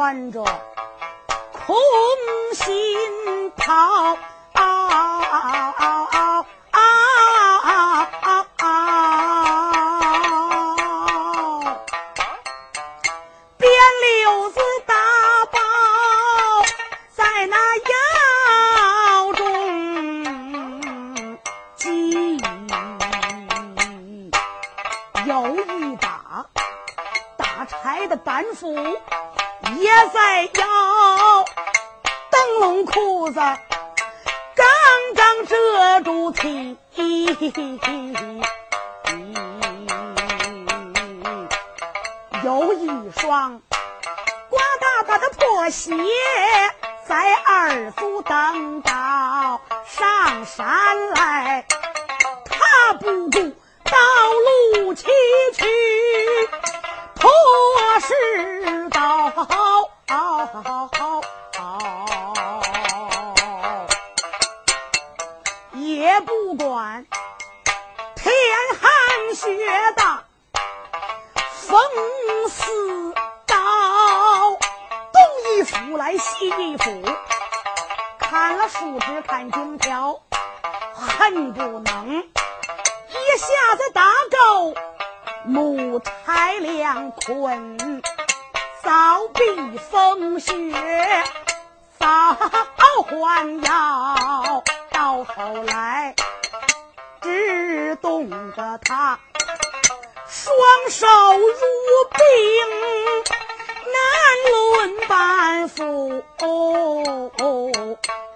关着。二祖等到上山来，踏不住道路崎岖，破石道。也不管天寒雪大，风似刀，东一斧来西一斧。树枝砍金条恨不能一下子打够母差两捆凿壁风雪早还要到后来只动得他双手如冰难论哦斧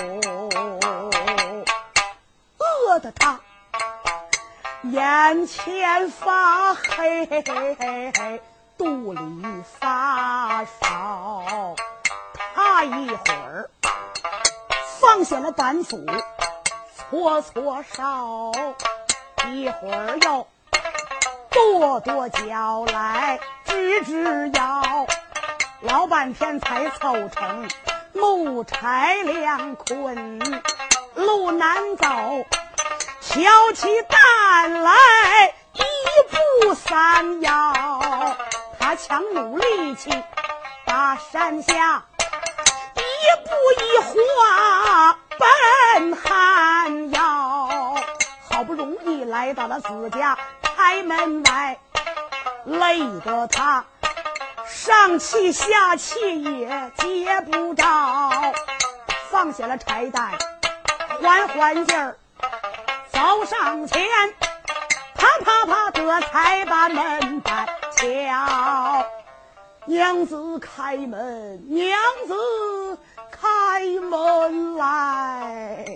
哦饿的他眼前发黑肚里发烧他一会儿放下了板斧搓搓手一会儿又跺跺脚来直直腰老半天才凑成木柴两捆，路难走，挑起担来一步三摇，他强努力气把山下一步一滑。奔寒窑，好不容易来到了自家开门外，累得他上气下气也接不着，放下了柴担，缓缓劲儿走上前，啪啪啪的才把门板敲。娘子开门，娘子。开门来，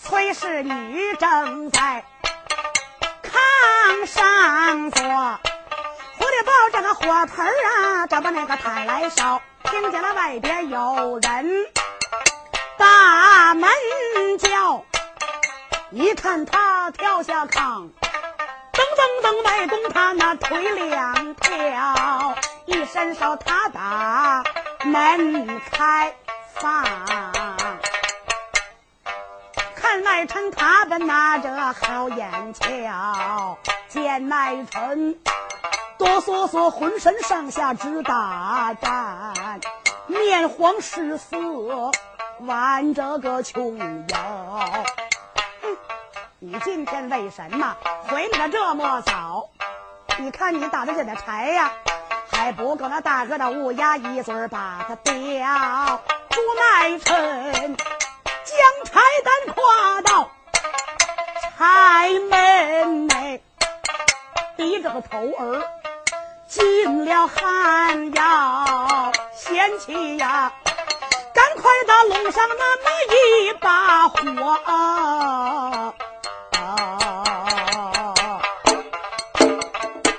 崔氏女正在炕上坐到这个火盆啊，这把那个炭来烧，听见了外边有人大门叫，一看他跳下炕，噔噔噔迈动他那腿两条，一伸手他打门开放，看外臣他本拿着好眼瞧，见外臣。哆嗦嗦，浑身上下直打颤，面黄失色，挽着个穷腰。你今天为什么回来的这么早？你看你打的这点柴呀，还不够那大哥的乌鸦一嘴把它叼。朱买臣将柴担跨到柴门内，低着个头儿。进了寒窑，贤妻呀，赶快的弄上那么一把火啊！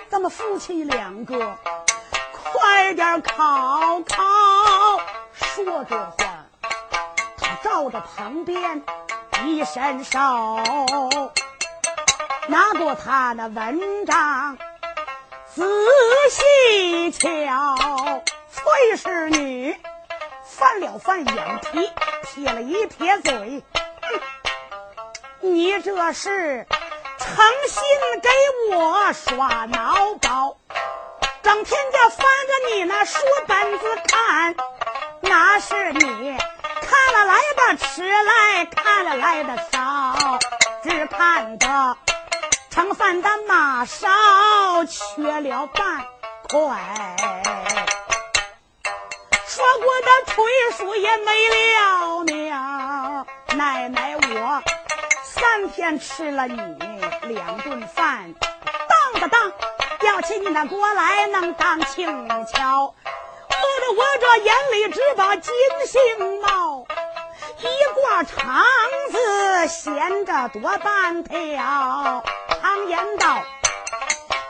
咱们夫妻两个，快点烤烤。说这话，他照着旁边一伸手，拿过他的文章。仔细瞧，崔氏女翻了翻眼皮，撇了一撇嘴，你这是诚心给我耍孬宝？整天就翻着你那书本子看，那是你看了来的迟来，看了来的少，只看得。盛饭的马勺缺了半块，说过的腿数也没了命。奶奶，我三天吃了你两顿饭，当当当，吊起你那锅来能当轻巧，饿得我这眼里直把金星冒。一挂肠子闲着多半条，常言道：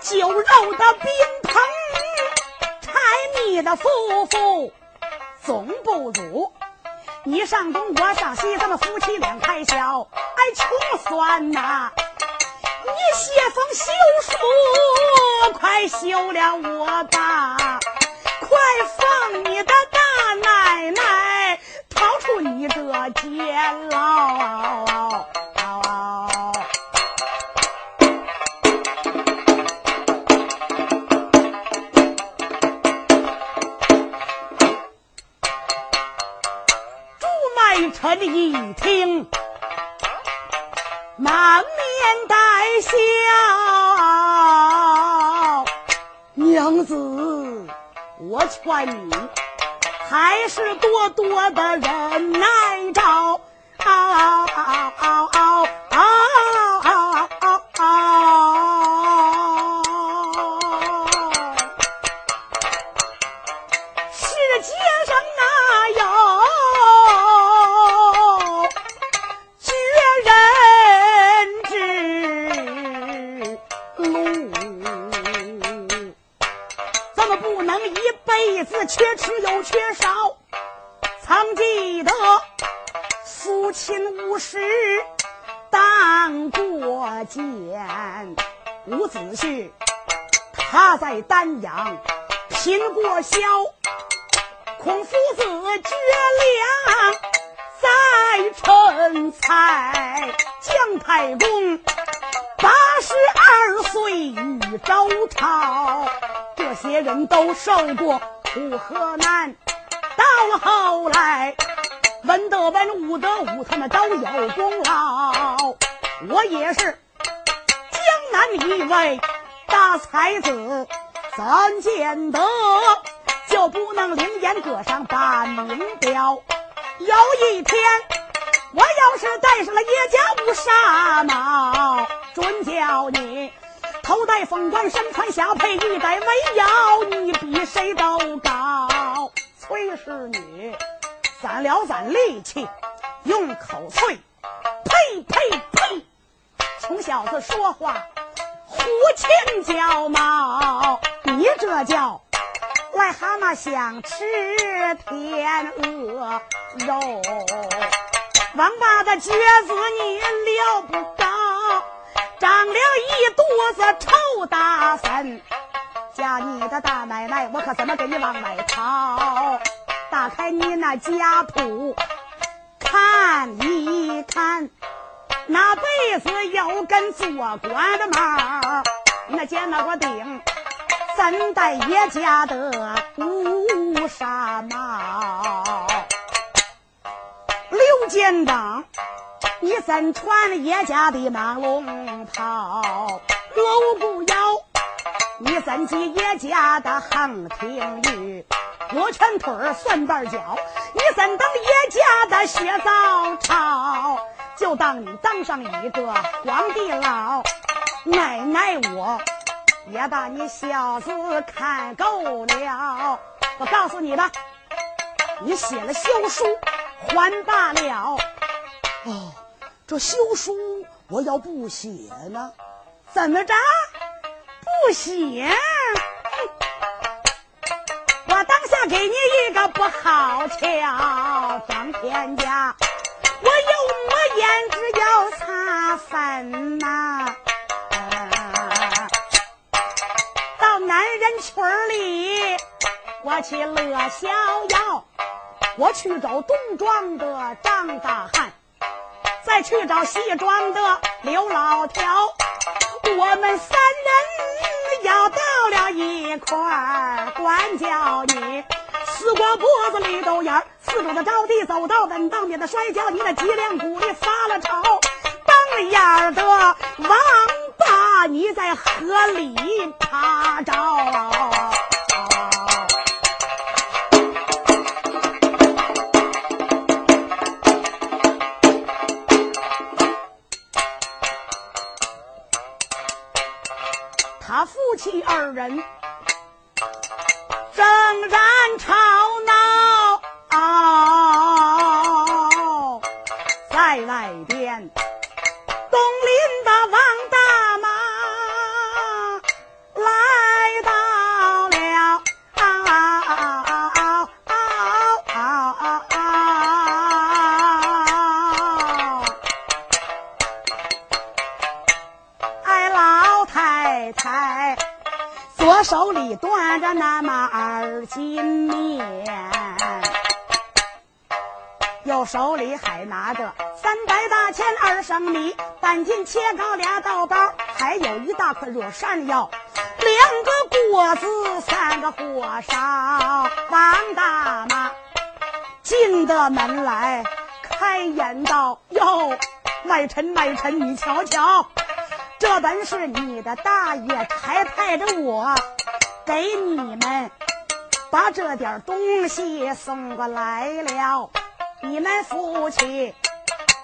酒肉的宾朋，柴米的夫妇总不如。你上东，我上西，咱们夫妻两开销，哎，穷酸呐！你写封休书，快休了我吧，快放你的大奶奶。逃出你这监牢！臣一听，满面带笑，娘子，我劝你。还是多多的忍耐着，丹阳拼过小，孔夫子绝粮在陈蔡，姜太公八十二岁遇周朝，这些人都受过苦和难。到后来，文德文，武德武，他们都有功劳。我也是江南一位大才子，怎见得就不能领烟阁上把名标？有一天，我要是戴上了叶家乌纱帽，准叫你头戴凤冠，身穿霞帔，一戴围腰，你比谁都高。崔氏女攒了攒力气，用口啐：“呸呸呸！穷小子说话，胡情叫猫。你这叫癞蛤蟆想吃天鹅肉，王八的撅子你了不高，长了一肚子臭大粪，叫你的大奶奶，我可怎么给你往外掏？打开你那家谱，看一看，那辈子有根做官的毛，那肩那个顶。三代叶家的乌纱帽，刘建章，你怎穿叶家的马龙袍？罗不要，你怎系叶家的横庭玉？罗全腿儿，蒜瓣脚，你怎当叶家的薛早朝？就当你当上一个皇帝老，奶奶我。也把你小子看够了，我告诉你吧，你写了休书还罢了。哦，这休书我要不写呢？怎么着？不写？我当下给你一个不好瞧，张天家，胭脂要擦粉呐。到男人群里，我去乐逍遥，我去找东庄的张大汉，再去找西庄的刘老条，我们三人要到了一块儿，管教你死过脖子里斗眼儿，四周的着地走到稳当，免得摔跤，你那脊梁骨里发了愁，当眼的王。八你在河里趴着，他夫妻二人正然吵手里端着那么二斤面，右手里还拿着三百大钱二升米，半斤切糕俩豆包，还有一大块热山药，两个果子三个火烧。王大妈进的门来，开言道：“哟，卖臣卖臣，你瞧瞧。”这本是你的大爷差派着我给你们把这点东西送过来了。你们夫妻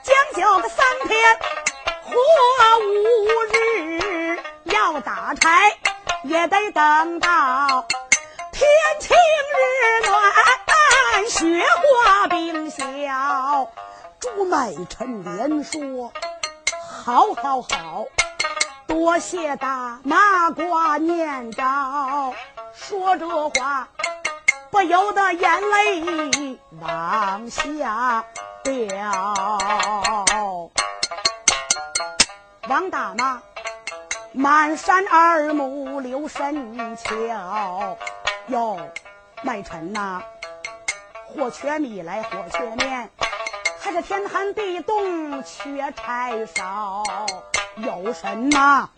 将就个三天或五日，要打柴也得等到天晴日暖，雪花冰消。朱买臣连说：“好，好，好。”多谢大马挂念着，说着话不由得眼泪往下掉。王大妈满山二目留神瞧，哟，卖臣呐，或缺米来，或缺面，还是天寒地冻，缺柴烧。有什么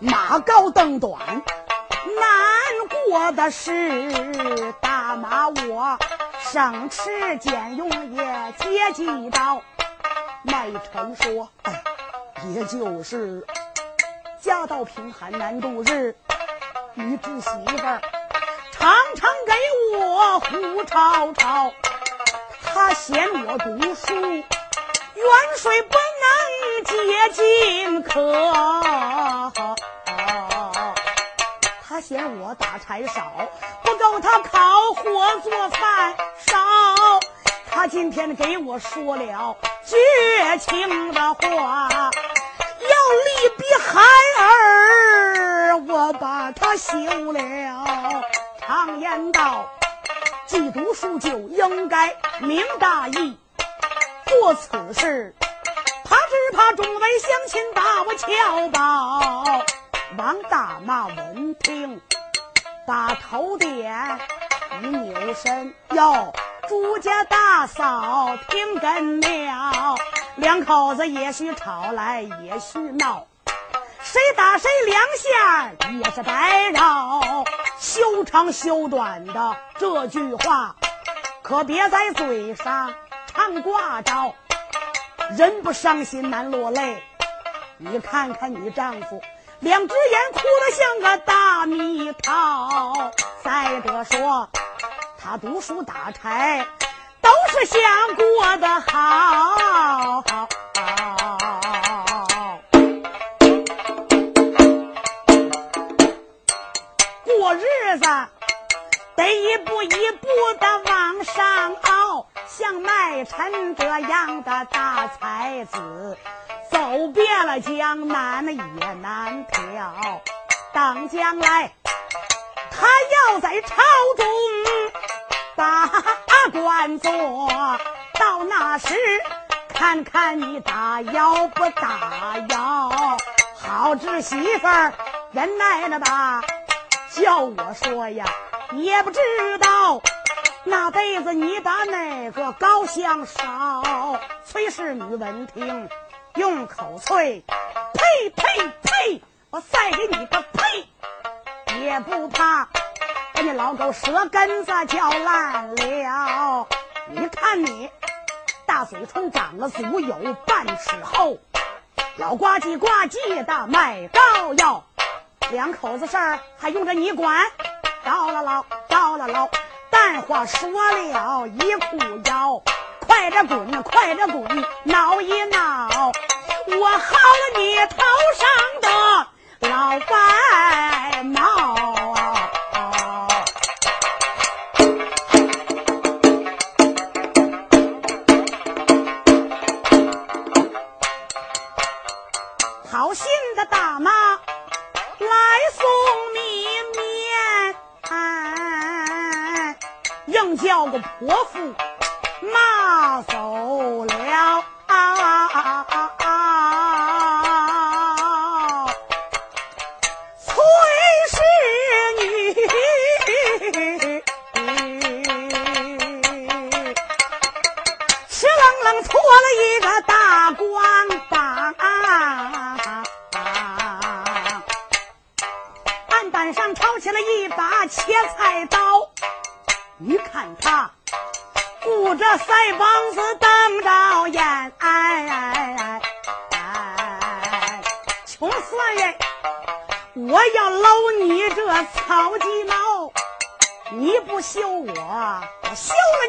马高凳短难过的是？大马我省吃俭用也接几刀。麦臣说：“哎，也就是家道贫寒难度日，你侄媳妇儿常常给我胡吵吵，她嫌我读书远水不能。”接近客，他嫌我打柴少，不够他烤火做饭烧。他今天给我说了绝情的话，要离比孩儿，我把他休了。常言道，既读书就应该明大义，做此事，他只怕众位乡亲把我瞧饱。王大妈闻听，把头点，一扭身，哟，朱家大嫂听根了，两口子也许吵来，也许闹。谁打谁两下也是白绕，修长修短的这句话，可别在嘴上常挂着。人不伤心难落泪，你看看你丈夫，两只眼哭得像个大蜜桃。再者说，他读书打柴，都是想过得好。过日子得一步一步的往，像麦晨这样的大才子，走遍了江南也难挑。等将来他要在朝中把官做，到那时看看你打腰不打腰。好侄媳妇儿忍耐了吧。叫我说呀，也不知道那辈子你把哪个高香烧。崔氏女闻听，用口啐：“呸呸呸！我再给你个呸，也不怕把你老狗舌根子嚼烂了。你看你大嘴唇长了足有半尺厚，老呱唧呱唧的卖膏药。”两口子事儿还用着你管？着了牢，着了牢！淡话说了一裤腰，快点滚，快点滚，挠一挠！我薅你头上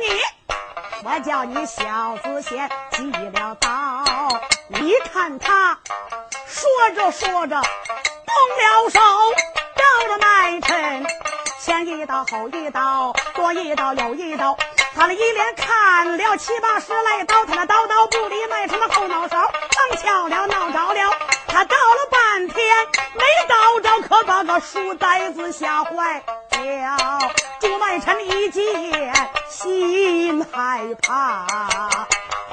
你！我叫你小子先记了刀，你看他说着说着动了手。到了麦城，前一刀后一刀，左一刀右一刀，他那一连砍了七八十来刀，他那刀刀不离麦城的后脑勺，刚巧了闹着了，他倒了半天没倒着，可把个书呆子吓坏了。朱麦臣一见心害怕，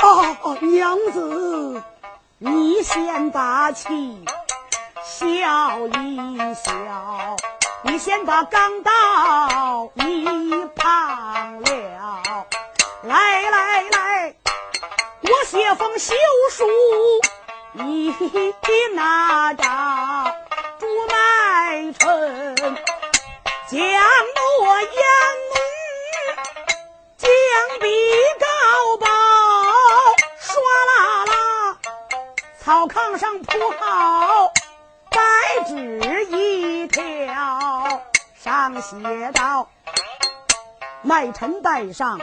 哦，娘子，你先打气。笑一笑，你先把钢刀一旁了。来来来，我写封休书，你拿着。朱麦春将诺言将笔高报，唰啦啦，草炕上铺好。白纸一条，上写道：“麦臣带上，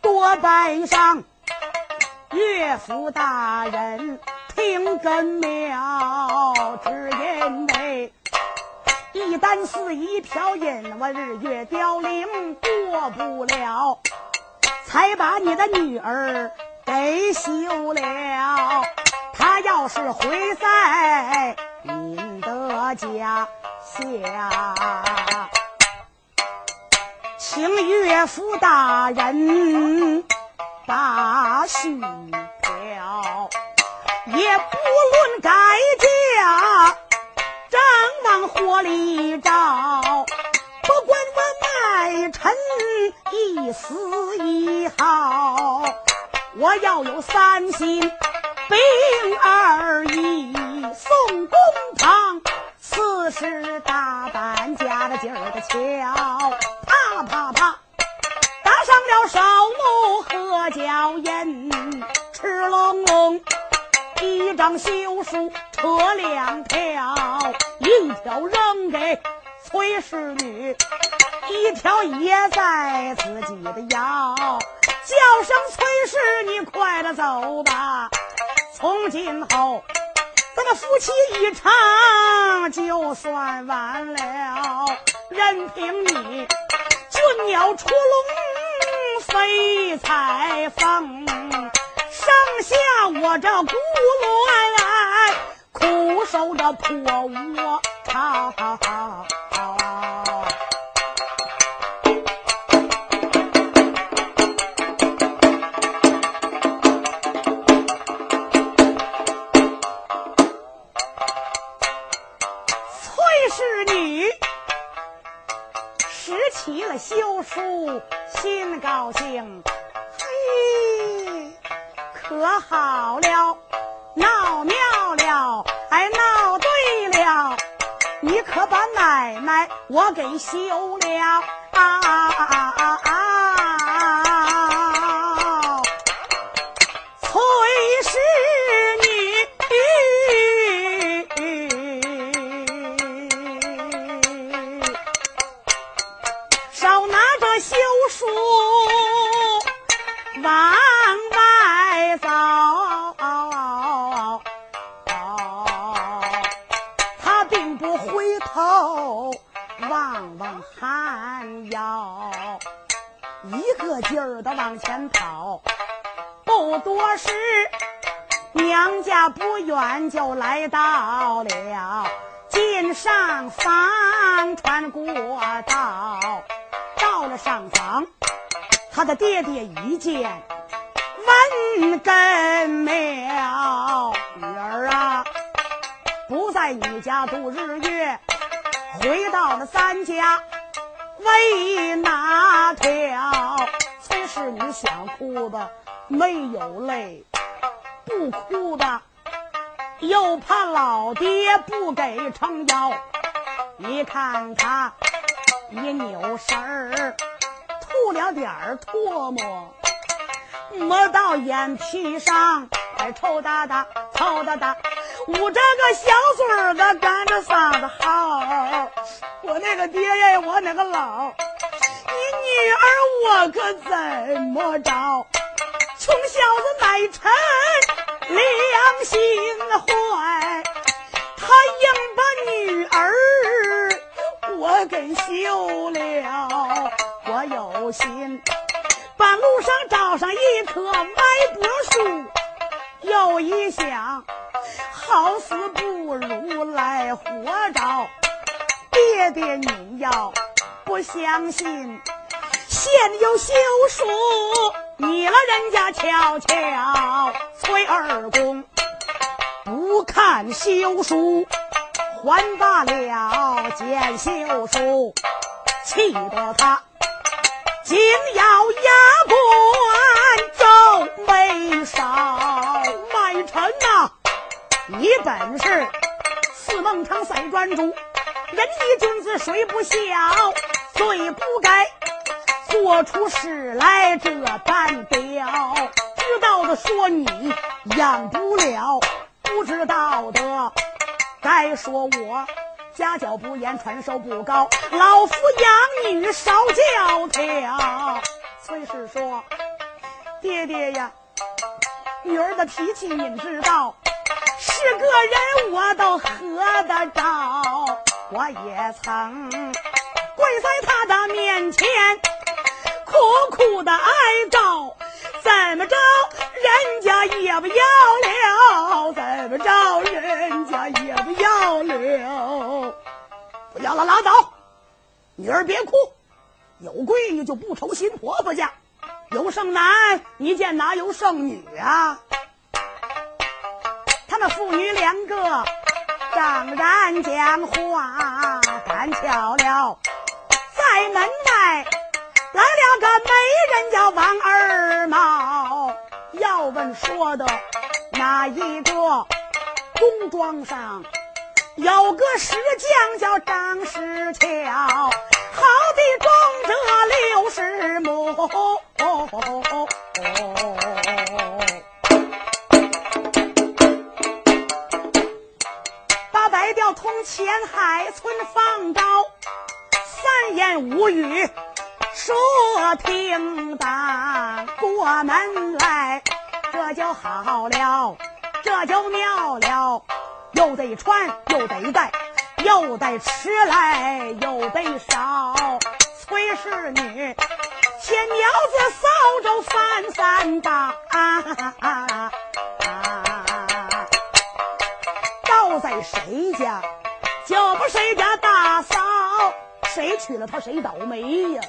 多拜上，岳父大人灵根了。只因为一单四一票印，我日月凋零过不了，才把你的女儿给休了。他要是回在。”您的家下，请岳父大人把须挑，也不论改嫁，正往火里照，不管我卖臣一丝一毫，我要有三心并二意送公堂。此时大胆加了劲儿的敲，啪啪啪，打上了烧木和脚印，赤隆隆，一张休书扯两条，一条扔给崔氏女，一条掖在自己的腰，叫声崔氏，你快点走吧，从今后。咱们夫妻一场就算完了，任凭你俊鸟出笼飞彩凤，下我这孤鸾，苦守这破屋堂。崔氏女，拾起了休书，心高兴。可好了，闹妙了，哎，闹对了，你可把奶奶我给休了啊！啊啊啊啊前跑，不多时，娘家不远就来到了进上房，穿过道，到了上房，他的爹爹一见，问根苗女儿啊，不在你家度日月，回到了三家，为哪条？你想哭的没有泪，不哭的又怕老爹不给撑腰。你看他一扭身儿，吐了点儿唾沫，抹到眼皮上，还臭哒哒，臭哒哒，捂着个小嘴子，干着嗓子嚎。我那个爹呀，我那个姥。你女儿，我可怎么着？穷小子乃臣，良心坏，他硬把女儿我给休了。我有心，半路上找上一棵歪脖树，又一想，好死不如来活着。爹爹，你要不相信？现有休书，你了人家瞧瞧。崔二公不看休书，还罢了；见休书，气得他紧咬牙关，皱眉梢。卖臣呐，你本是四孟尝赛专主，仁义君子谁不孝？最不该。做出事来这般彪，知道的说你养不了，不知道的该说我家教不严，传授不高，老夫养女少教条。崔氏说：“爹爹呀，女儿的脾气你知道，是个人我都合得着，我也曾在他的面前。”苦苦的哀悼，怎么着人家也不要了，怎么着人家也不要了，不要了，拉倒！女儿别哭，有闺女就不愁新婆婆家，有剩男，你见哪有剩女啊？他们父女两个张然讲话，干巧了，在门外来了个美人，叫王二毛。要问说的哪一个？工庄上有个石匠叫张石桥，好比种着六十亩。把白调铜钱海村放高言五语说听当，过门来这就好了。这就妙了，又得穿又得戴，又得吃来又得烧。崔氏女牵苗子扫帚翻三把。啊，倒在谁家就不谁家大嫂，谁娶了她谁倒霉呀！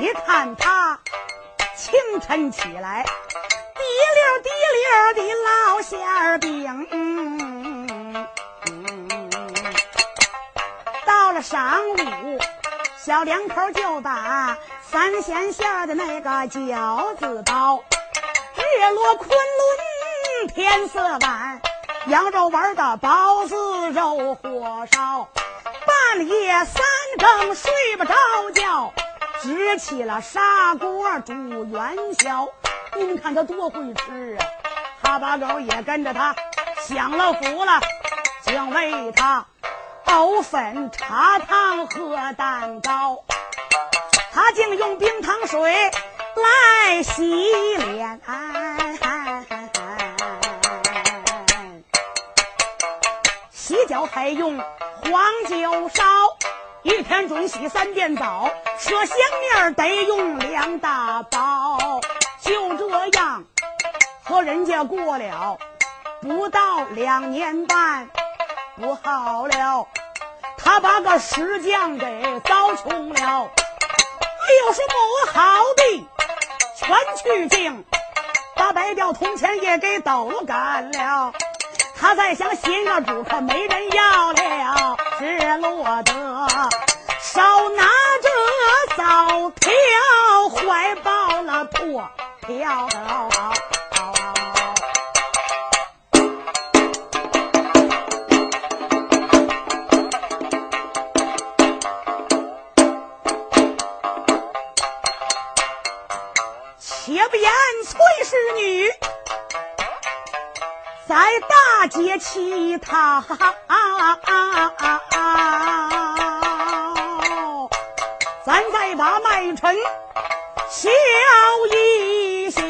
你看她清晨起来。滴溜滴溜的烙馅饼，到了晌午，小两口就把三鲜馅的那个饺子包。日落昆仑天色晚，羊肉丸的包子肉火烧。半夜三更睡不着觉，支起了砂锅煮元宵。你们看他多会吃啊！哈巴狗也跟着他享了福了，竟喂他藕粉、茶汤、喝蛋糕。他竟用冰糖水来洗脸，洗脚还用黄酒烧。一天准洗三遍澡，舍香面得用两大包。就这样和人家过了不到两年半，不好了，他把个石匠给糟穷了。有什么好的，全去净，把白吊铜钱也给都干了。他在想新个主，可没人要了，只落得手拿着糟条，怀抱了破。瓢，且不言崔氏女在大街乞讨，咱再把麦尘笑一。笑。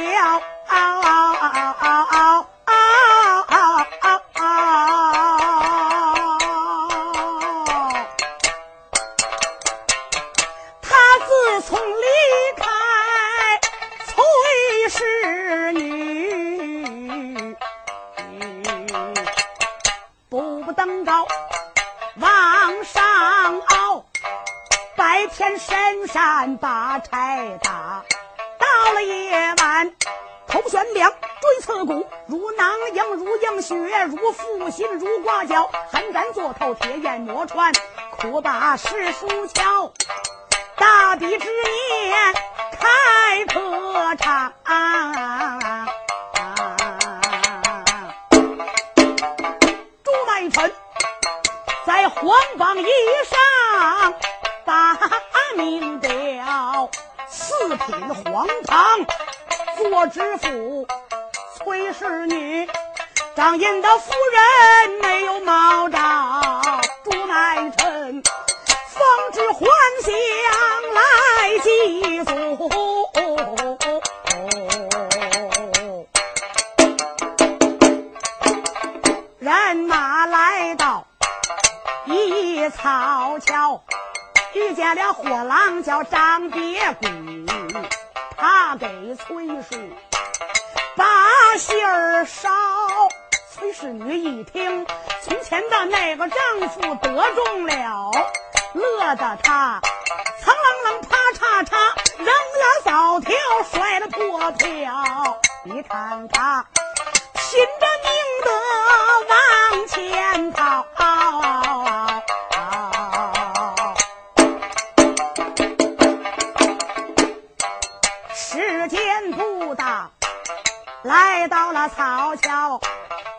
打。到了夜晚，头悬梁，锥刺股，如囊萤，如映雪，如负心，如挂角，寒毡坐透，铁眼磨穿，苦把诗书敲。大敌之年，开科场。啊啊啊臣在黄榜一上把名表。四品黄堂做知府，崔氏女张印的夫人没有毛兆，朱乃臣。方知还乡来祭祖，人马来到一草桥，遇见了货郎叫张别谷，他给崔氏把信儿捎。崔氏女一听，从前的那个丈夫得中了，乐得她苍啷啷啪嚓嚓扔了扫条，摔了破票。你看他拼着命的往前跑。来到了草桥，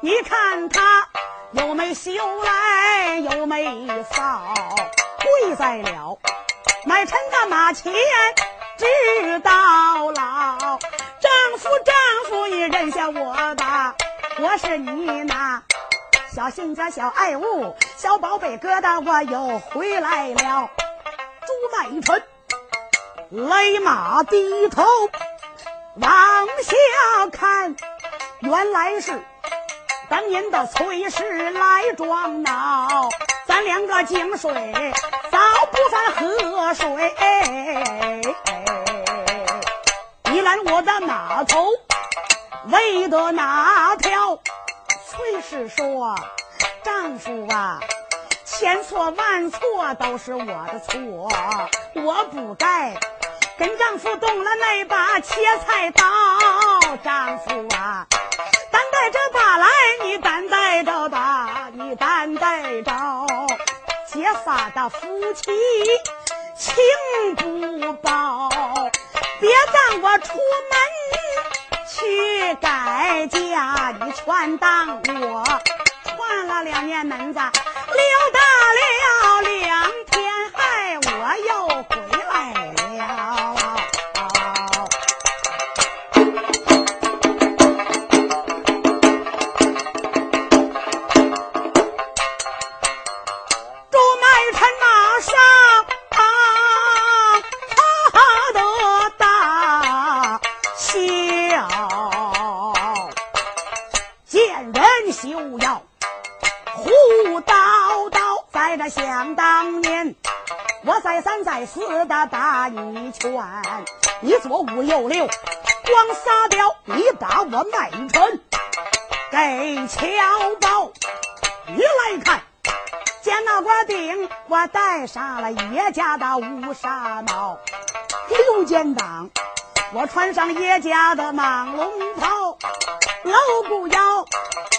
你看他又没修来又没扫，跪在了买臣的马前，直到老。丈夫，丈夫，你认下我吧，我是你那小性家、小爱物、小宝贝疙瘩，我又回来了。朱买臣。勒马低头往下看，原来是当年的崔氏来装孬。咱两个井水早不犯河水，你拦我的马头为的哪条？崔氏说：“丈夫啊，千错万错都是我的错，我不该。”跟丈夫动了那把切菜刀，丈夫啊，担待着把来，你担待着吧，你担待着，结发的夫妻情不报，别让我出门去改嫁，你全当我串了两年门子，溜达了两天，我戴上了叶家的乌纱帽。刘建党，我穿上叶家的蟒龙袍。老不要，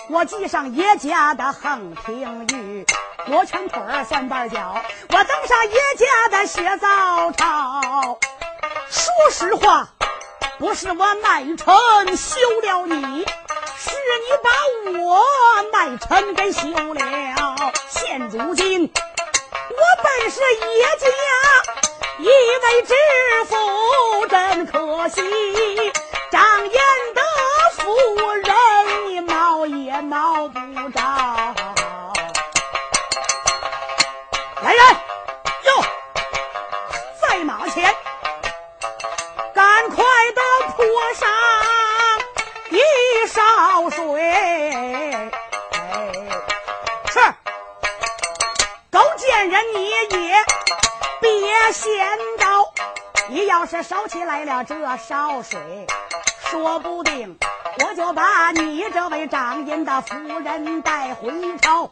我系上叶家的横平玉。罗圈腿儿三瓣脚，我登上叶家的血皂朝。说实话，不是我卖臣休了你，是你把我卖臣给休了。现如今，我本是叶家一位知府，真可惜，张燕的夫人你冒也冒不着。别闲着，你要是烧起来了这烧水，说不定我就把你这位掌印的夫人带回朝。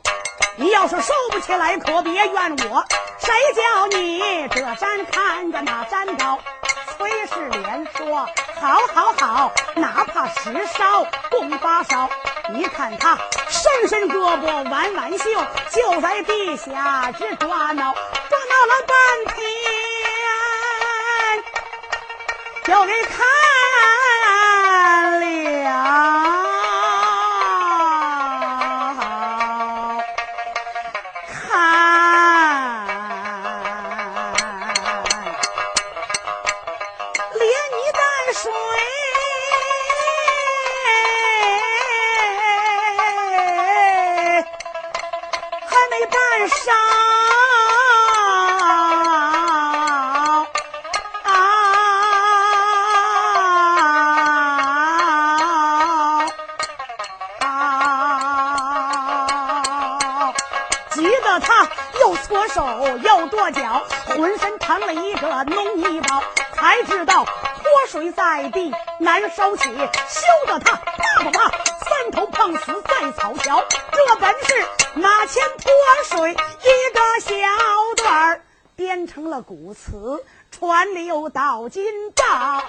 你要是收不起来，可别怨我。谁叫你这山看着那山高？崔世莲说：“好，好，好，哪怕十烧共八烧。你看他伸伸胳膊，挽挽袖，就在地下直抓挠，抓挠了半天，行我给你看脚，浑身淌了一个浓泥包，才知道泼水在地难收起，羞得他啪啪啪三头碰死在草桥，这本是马前泼水一个小段儿，编成了古词，传流到今朝。